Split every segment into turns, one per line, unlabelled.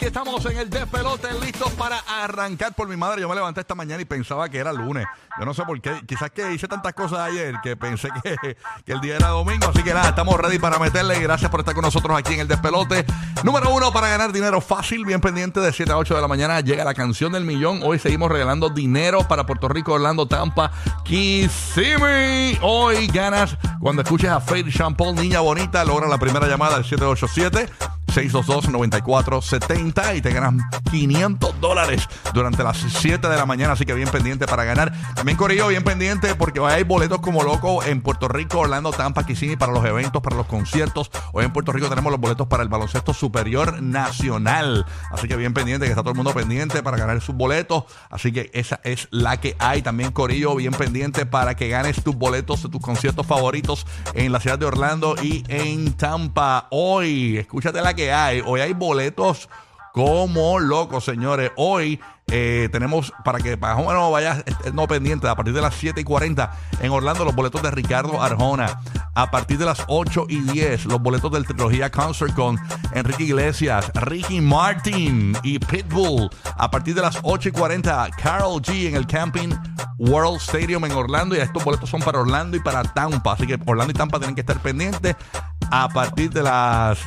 Estamos en el despelote, listos para arrancar. Por mi madre, yo me levanté esta mañana y pensaba que era lunes. Yo no sé por qué. Quizás que hice tantas cosas ayer que pensé que, que el día era domingo. Así que nada, estamos ready para meterle. Gracias por estar con nosotros aquí en el despelote. Número uno para ganar dinero fácil, bien pendiente de 7 a 8 de la mañana. Llega la canción del millón. Hoy seguimos regalando dinero para Puerto Rico, Orlando, Tampa, Kissimmee. Hoy ganas cuando escuches a Faith Champol, niña bonita. Logra la primera llamada al 787. 622-9470 y te ganas 500 dólares durante las 7 de la mañana, así que bien pendiente para ganar. También Corillo, bien pendiente porque hoy hay boletos como loco en Puerto Rico, Orlando, Tampa, Kissimmee para los eventos, para los conciertos. Hoy en Puerto Rico tenemos los boletos para el baloncesto superior nacional, así que bien pendiente, que está todo el mundo pendiente para ganar sus boletos, así que esa es la que hay. También Corillo, bien pendiente para que ganes tus boletos de tus conciertos favoritos en la ciudad de Orlando y en Tampa. Hoy, escúchate la que hay. Hoy hay boletos como locos, señores. Hoy eh, tenemos para que más o menos vayas eh, no pendiente a partir de las 7 y 40 en Orlando los boletos de Ricardo Arjona. A partir de las 8 y 10 los boletos del trilogía Concert con Enrique Iglesias, Ricky Martin y Pitbull. A partir de las 8 y 40 Carol G en el Camping World Stadium en Orlando. Y estos boletos son para Orlando y para Tampa. Así que Orlando y Tampa tienen que estar pendientes. A partir de las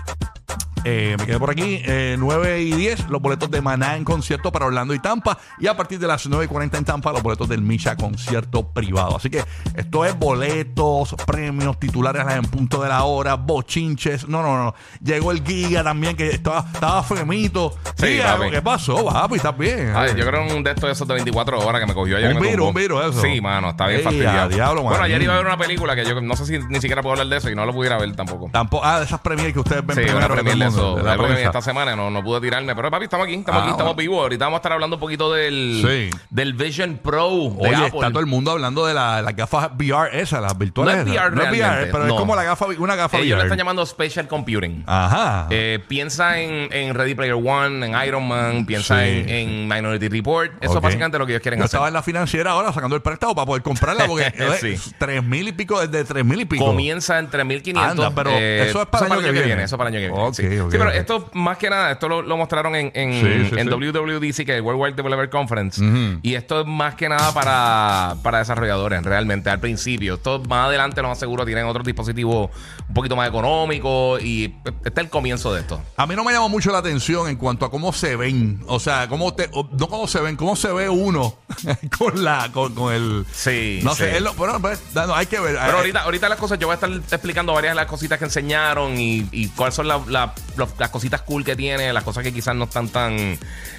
eh, me quedé por aquí. Eh, 9 y 10, los boletos de Maná en concierto para Orlando y Tampa. Y a partir de las 9 y 40 en Tampa, los boletos del Misha concierto privado. Así que esto es boletos, premios, titulares en punto de la hora, bochinches. No, no, no. Llegó el Giga también, que estaba, estaba femito.
Sí, papi.
¿qué pasó, papi? ¿Estás bien?
Ay, yo creo un de estos de esos de 24 horas que me cogió ayer.
Un
tumbó.
un virus, eso.
Sí, mano, está bien
Ey,
fastidiado.
diablo,
bueno, ayer iba a ver una película que yo no sé si ni siquiera puedo hablar de eso y no lo pudiera ver tampoco.
Tampoco, ah, de esas premiers que ustedes ven
Sí,
primero
eso.
de la
Algo que esta semana no, no pude tirarme. Pero papi, estamos aquí, estamos
Ah,
aquí, estamos
bueno.
vivos. Ahorita vamos a estar hablando un poquito del,
Sí.
del Vision Pro de
Oye,
Apple.
está todo el mundo hablando de la- las gafas VR esas, las virtuales.
No es. VR
No es VR, pero
no.
es como la gafa, una gafa
Ellos le
VR.
están llamando Spatial Computing.
Ajá.
Eh, piensa en, en Ready Player One, en Iron Man, piensa
Sí.
en, en Minority Report. Eso es básicamente lo que ellos quieren
Yo
hacer.
estaba en la financiera ahora sacando el préstamo para poder comprarla porque es tres mil y pico, desde tres mil y pico.
Comienza en 3.500.
Anda, pero eso es para el año que viene.
Eso para el año que viene. Sí. pero esto, más que nada, esto lo, lo mostraron en, en,
Sí, sí,
en. WWDC, que es World Wide Developer Conference. Y esto es más que nada para, para desarrolladores, realmente, al principio. Esto más adelante, lo más seguro, tienen otros dispositivos un poquito más económicos. Y este es el comienzo de esto.
A mí no me llama mucho la atención en cuanto a cómo se ven. O sea, cómo te, no cómo se ven, cómo se ve uno con la, con, con el.
Sí,
No
sí.
sé, es lo- bueno, pues, no, hay que ver.
Pero ahorita, ahorita las cosas, yo voy a estar explicando varias de las cositas que enseñaron y, y cuáles son la- la- las cositas cool que tiene, las cosas que quizás no están tan.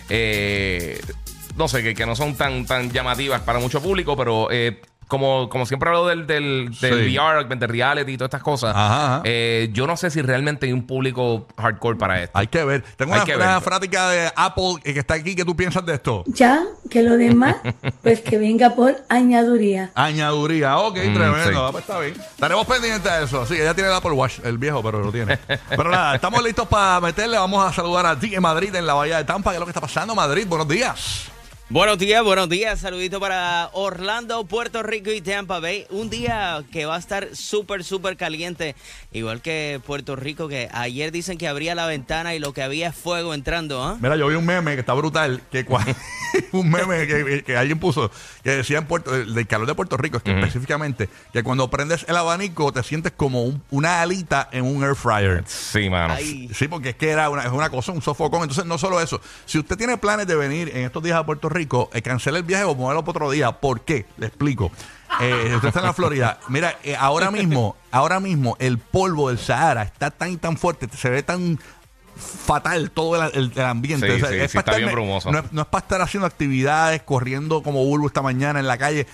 eh, no sé, que, que no son tan, tan llamativas para mucho público, pero. eh, como, como siempre hablo del, del, del
Sí.
VR, augmented reality y todas estas cosas,
Ajá, ajá.
eh, yo no sé si realmente hay un público hardcore para esto.
Hay que ver. Tengo
Hay
una,
que
una
ver.
frática de Apple que está aquí. ¿Qué tú piensas de esto?
Ya, que lo demás, pues que venga por añaduría.
Añaduría, ok,
Mm,
tremendo.
sí.
Ah, pues está bien. Estaremos pendientes de eso. Sí, ella tiene el Apple Watch, el viejo, pero lo tiene. pero nada, estamos listos para meterle. Vamos a saludar a ti en Madrid, en la Bahía de Tampa. ¿Qué es lo que está pasando, Madrid? Buenos días.
Buenos días, buenos días. Saludito para Orlando, Puerto Rico y Tampa Bay. Un día que va a estar súper, súper caliente. Igual que Puerto Rico, que ayer dicen que abría la ventana y lo que había es fuego entrando, ¿ah?
Mira, yo vi un meme que está brutal. que Un meme que, que alguien puso que decía en Puerto, del calor de Puerto Rico, es que específicamente, que cuando prendes el abanico te sientes como un- una alita en un air fryer.
Sí, mano.
Ay,
Sí, porque es que era una, es una cosa, un sofocón. Entonces, no solo eso. Si usted tiene planes de venir en estos días a Puerto Rico, eh, cancele el viaje o muévelo para otro día. ¿Por qué? Le explico. Eh, usted está en la Florida. Mira, eh, ahora mismo, ahora mismo, el polvo del Sahara está tan y tan fuerte, se ve tan fatal todo el, el- el ambiente.
Sí, sí, sí,
para
está
estar-
bien brumoso.
No es, no es para estar haciendo actividades, corriendo como bulbo esta mañana en la calle.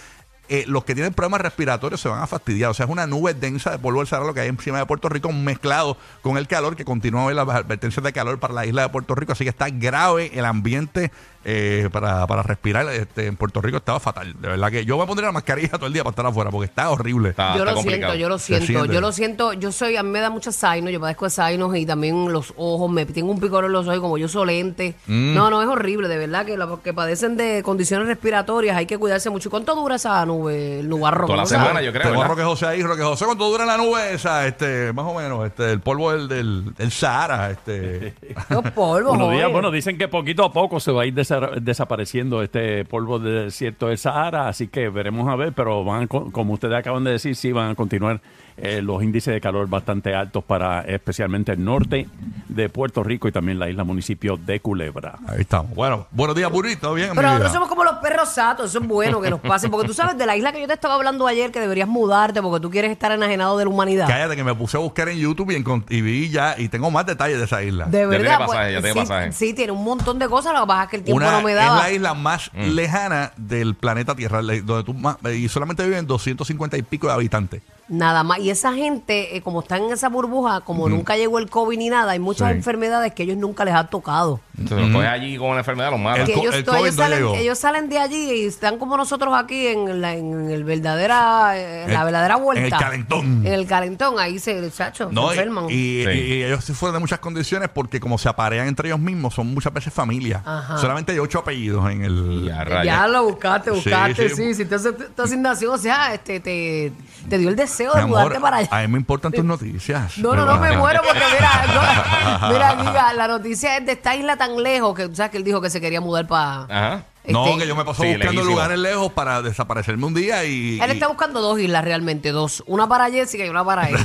Eh, los que tienen problemas respiratorios se van a fastidiar. O sea, es una nube densa de polvo del Sahara lo que hay encima de Puerto Rico mezclado con el calor que continúa hoy las advertencias de calor para la isla de Puerto Rico. Así que está grave el ambiente eh, para, para respirar este, en Puerto Rico estaba fatal. De verdad que yo me pondría la mascarilla todo el día para estar afuera porque está horrible.
Está-
yo
está
lo
complicado.
siento, yo lo siento,
siente.
yo lo siento, yo soy, a mí me da mucha saino, yo padezco de sainos y también los ojos, me tengo un picor en los ojos como yo soy lente.
Mm.
No, no, es horrible, de verdad, que los que padecen de condiciones respiratorias hay que cuidarse mucho. ¿Y ¿Cuánto dura esa nube, el nubarro?
Toda la semana, yo creo.
Tengo a. Roque José ahí, Roque José, ¿cuánto dura la nube esa? Este, más o menos, este, el polvo del, del, del Sahara, este.
Los polvos,
Buenos días. Bueno, dicen que poquito a poco se va a ir desa- desapareciendo este polvo del desierto del Sahara, así que veremos a ver, pero van, como ustedes acaban de decir, sí van a continuar eh, los índices de calor bastante altos para especialmente el norte de Puerto Rico y también la isla municipio de Culebra.
Ahí estamos. Bueno, buenos días, Burrito. ¿Todo bien?
Pero nosotros somos como los perros satos, eso es bueno que nos pasen. Porque tú sabes de la isla que yo te estaba hablando ayer que deberías mudarte porque tú quieres estar enajenado de la humanidad.
Cállate que me puse a buscar en YouTube y, encont- y vi ya, y tengo más detalles de esa isla.
De
Ya tiene
verdad,
pasaje, ya tiene
sí,
pasaje.
sí, tiene un montón de cosas, lo que pasa es que el tiempo
Una,
no me
es
daba.
la isla más
Mm.
lejana del planeta Tierra, donde tú más- y solamente viven 250 y pico de habitantes.
Nada más. Y esa gente, eh, como están en esa burbuja, como nunca llegó el COVID ni nada, hay muchas
Sí.
enfermedades que ellos nunca les ha tocado.
Entonces, coges allí con una enfermedad, los mata.
El
Que
co-
ellos,
el
to-
COVID
ellos
no
salen,
llegó.
ellos salen de allí y están como nosotros aquí en la, en el verdadera, en la
El-
verdadera vuelta.
en el calentón.
En el calentón, ahí se, chacho,
No,
se
y,
enferman.
y-
Sí.
y ellos se fueron de muchas condiciones porque como se aparean entre ellos mismos, son muchas veces familia.
Ajá.
Solamente hay ocho apellidos en el...
Ya,
lo buscaste,
Sí,
buscaste,
sí.
sí. Si te haces tu asignación, o sea, este, te, te dio el deseo
Mi
de
amor,
mudarte para allá.
a mí me importan tus noticias.
No, no, no me muero porque mira, no, mira, amiga, la noticia es de esta isla tan lejos que tú sabes que él dijo que se quería mudar para.
Ajá.
No,
Este,
que yo me paso
Sí,
buscando
lejísimo.
lugares lejos para desaparecerme un día y...
Él
y-
está buscando dos islas realmente, dos. Una para Jessica y una para él.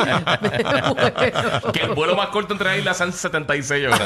Que el vuelo más corto entre islas son 76 horas.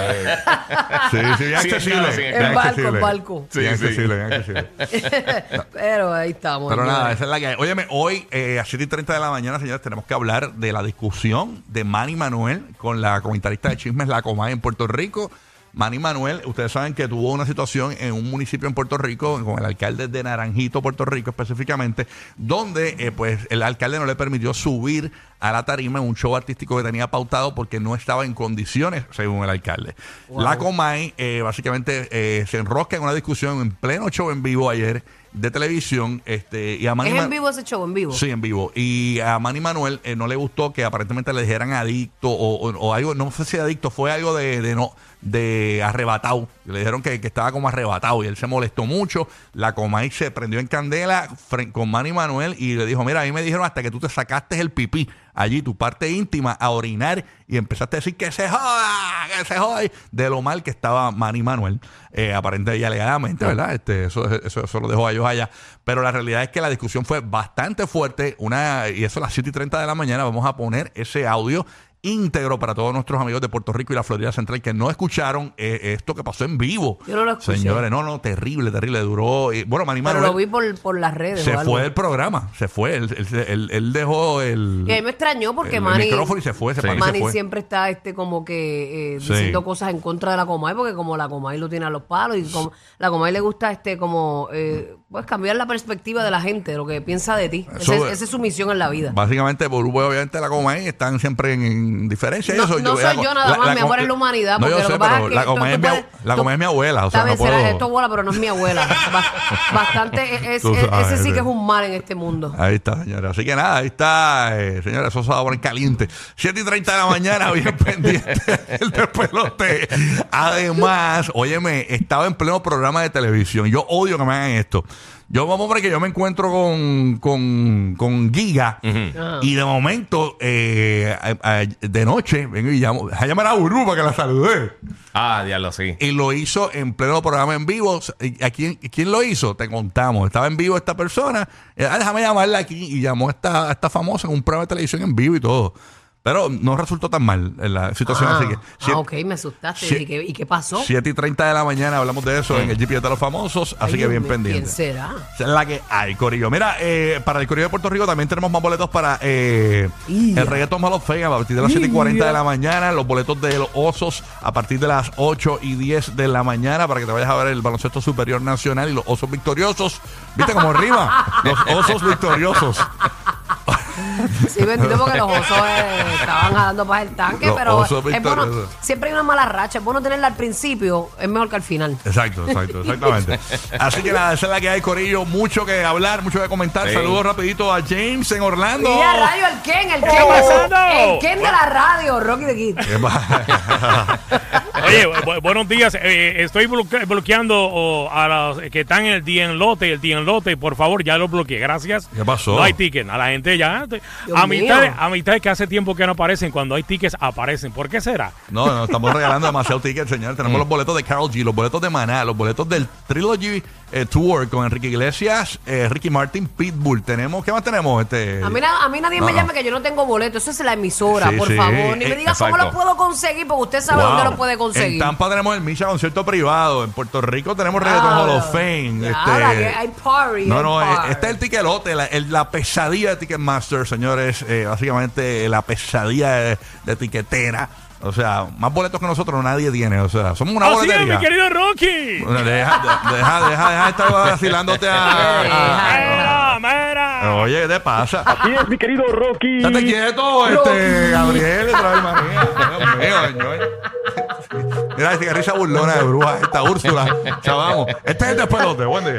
Sí, sí, bien accesible.
claro, sí,
En barco, en barco.
Sí,
Bien
sí.
accesible, bien accesible.
Pero ahí estamos.
Pero nada, esa es la que hay. Óyeme, hoy eh, a 7 y 30 de la mañana, señores, tenemos que hablar de la discusión de Manny Manuel con la comentarista de chismes La Comay en Puerto Rico. Manny Manuel, ustedes saben que tuvo una situación en un municipio en Puerto Rico, con el alcalde de Naranjito, Puerto Rico específicamente, donde eh, pues el alcalde no le permitió subir a la tarima en un show artístico que tenía pautado porque no estaba en condiciones, según el alcalde. La Comay eh, básicamente eh, se enrosca en una discusión en pleno show en vivo ayer de televisión este y a Manny
¿Es en vivo ese show, en vivo?
Sí, en vivo. Y a Manny Manuel eh, no le gustó que aparentemente le dijeran adicto o, o- o algo, no sé si adicto, fue algo de, de no de arrebatado. Le dijeron que, que estaba como arrebatado y él se molestó mucho. La Comay se prendió en candela con Manny Manuel y le dijo, mira, a mí me dijeron hasta que tú te sacaste el pipí allí, tu parte íntima, a orinar y empezaste a decir que se joda, que se joda, de lo mal que estaba Manny Manuel, eh, aparentemente y alegadamente, ¿verdad? Este, eso, eso, eso lo dejó a ellos allá. Pero la realidad es que la discusión fue bastante fuerte, una y eso a las 7 y 30 de la mañana vamos a poner ese audio íntegro para todos nuestros amigos de Puerto Rico y la Florida Central que no escucharon eh, esto que pasó en vivo.
Yo no lo escuché.
Señores, no, no, terrible, terrible, duró. y, bueno, Manny
Pero
Manuel
lo vi por, por las redes.
se
o algo.
fue del programa, se fue, él, él- él- él dejó el,
Y a mí me extrañó porque
el
Manny,
micrófono y se fue, se
Sí.
se
Manny
fue.
siempre está este como que eh,
Sí.
diciendo cosas en contra de la Comay porque como la Comay lo tiene a los palos y como la Comay le gusta este como eh, pues cambiar la perspectiva de la gente, de lo que piensa de ti.
Eso-
Ese- esa es su misión en la vida.
Básicamente, Burbu, obviamente, la Comay están siempre en, en diferencia.
No,
eso.
no soy yo nada más, mi amor es la humanidad,
No, yo sé, pero la
tú
es mi, es abuela. O sea, no puedo...
es tu abuela, pero no es mi abuela. Ba- bastante, es-
Tú
es-
sabes,
ese sí que es un mal en este mundo.
Ahí está, señora. Así que nada, ahí está, eh, señora, eso se va a poner caliente. 7 y 30 de la mañana, bien pendiente el despelote. Además, óyeme, estaba en pleno programa de televisión. Yo odio que me hagan esto. Yo, vamos ver que yo me encuentro con, con, con Giga y de momento, eh, a- a- de noche, vengo y llamo, a llamar a Burbu para que la salude.
Ah, diablo, sí.
Y lo hizo en pleno programa en vivo. ¿A quién, quién lo hizo? Te contamos. Estaba en vivo esta persona. Eh, ah, déjame llamarla aquí. Y llamó a esta, a esta famosa en un programa de televisión en vivo y todo. Pero no resultó tan mal en la situación.
Ah,
así que,
ah, ok, me asustaste. ¿Y qué, y qué pasó?
7 y 30 de la mañana hablamos de eso en el GPS de los famosos. Así
Ay,
que bien pendiente.
¿Quién será?
Es la que hay, Corillo. Mira, eh, para el Corillo de Puerto Rico también tenemos más boletos para eh, el reggaetón Hall of Fame a partir de las 7 y 40 de la mañana. Los boletos de los Osos a partir de las 8 y 10 de la mañana para que te vayas a ver el baloncesto superior nacional y los Osos victoriosos. ¿Viste cómo rima? Los Osos victoriosos.
Sí, bendito porque los osos eh, estaban jalando para el tanque,
Los
pero
osos
es bueno,
victoriosos.
siempre hay una mala racha, es bueno tenerla al principio, es mejor que al final.
Exacto, exacto, exactamente. Así que nada, esa es la que hay, Corillo. Mucho que hablar, mucho que comentar.
Sí.
Saludos rapidito a James en Orlando.
Y a rayo el Ken, el Ken,
pasando?
el Ken de la radio, Rocky de Kid.
¿Qué pasa?
Oye, bu- buenos días. Eh, estoy bloque- bloqueando oh, a los que están en el día en lote, el día en lote. Por favor, ya lo bloqueé. Gracias.
¿Qué pasó?
No hay ticket. A la gente ya.
Dios
A mitad, de,
mío.
a mitad de que hace tiempo que no aparecen. Cuando hay tickets, aparecen. ¿Por qué será?
No, no, estamos regalando demasiado tickets, señor. Tenemos los boletos de Carol G, los boletos de Maná, los boletos del Trilogy eh, Tour con Enrique Iglesias, eh, Ricky Martin, Pitbull. Tenemos, ¿qué más tenemos? Este,
A mí, na- a mí nadie me
no.
llame que yo no tengo boleto, eso es la emisora,
Sí,
por
sí.
favor. Ni
Eh,
me digas cómo
exacto.
lo puedo conseguir, porque usted sabe
Wow.
dónde lo puede conseguir.
En Tampa tenemos el Misha concierto privado. En Puerto Rico tenemos Reggaeton
Ah,
Hall of Fame.
ya,
este-
ahora que hay party,
No,
hay
no, eh,
party.
este es el tiquelote, la, el- la pesadilla de Ticketmaster, señores. eh, básicamente la pesadilla de, de tiquetera. O sea, más boletos que nosotros nadie tiene. O sea, somos una
Así es,
boletería.
mi querido Rocky.
Bueno, Deja, de- deja, deja, deja de estar vacilándote a. a-
Mira, mira.
Oye, ¿qué te pasa?
Así es, mi querido Rocky.
Estate quieto, este, Gabriel, otra vez. Dios mío, señor. Mira, risa burlona de bruja, esta Úrsula. Chavamos. Este es el despelote. Buen día.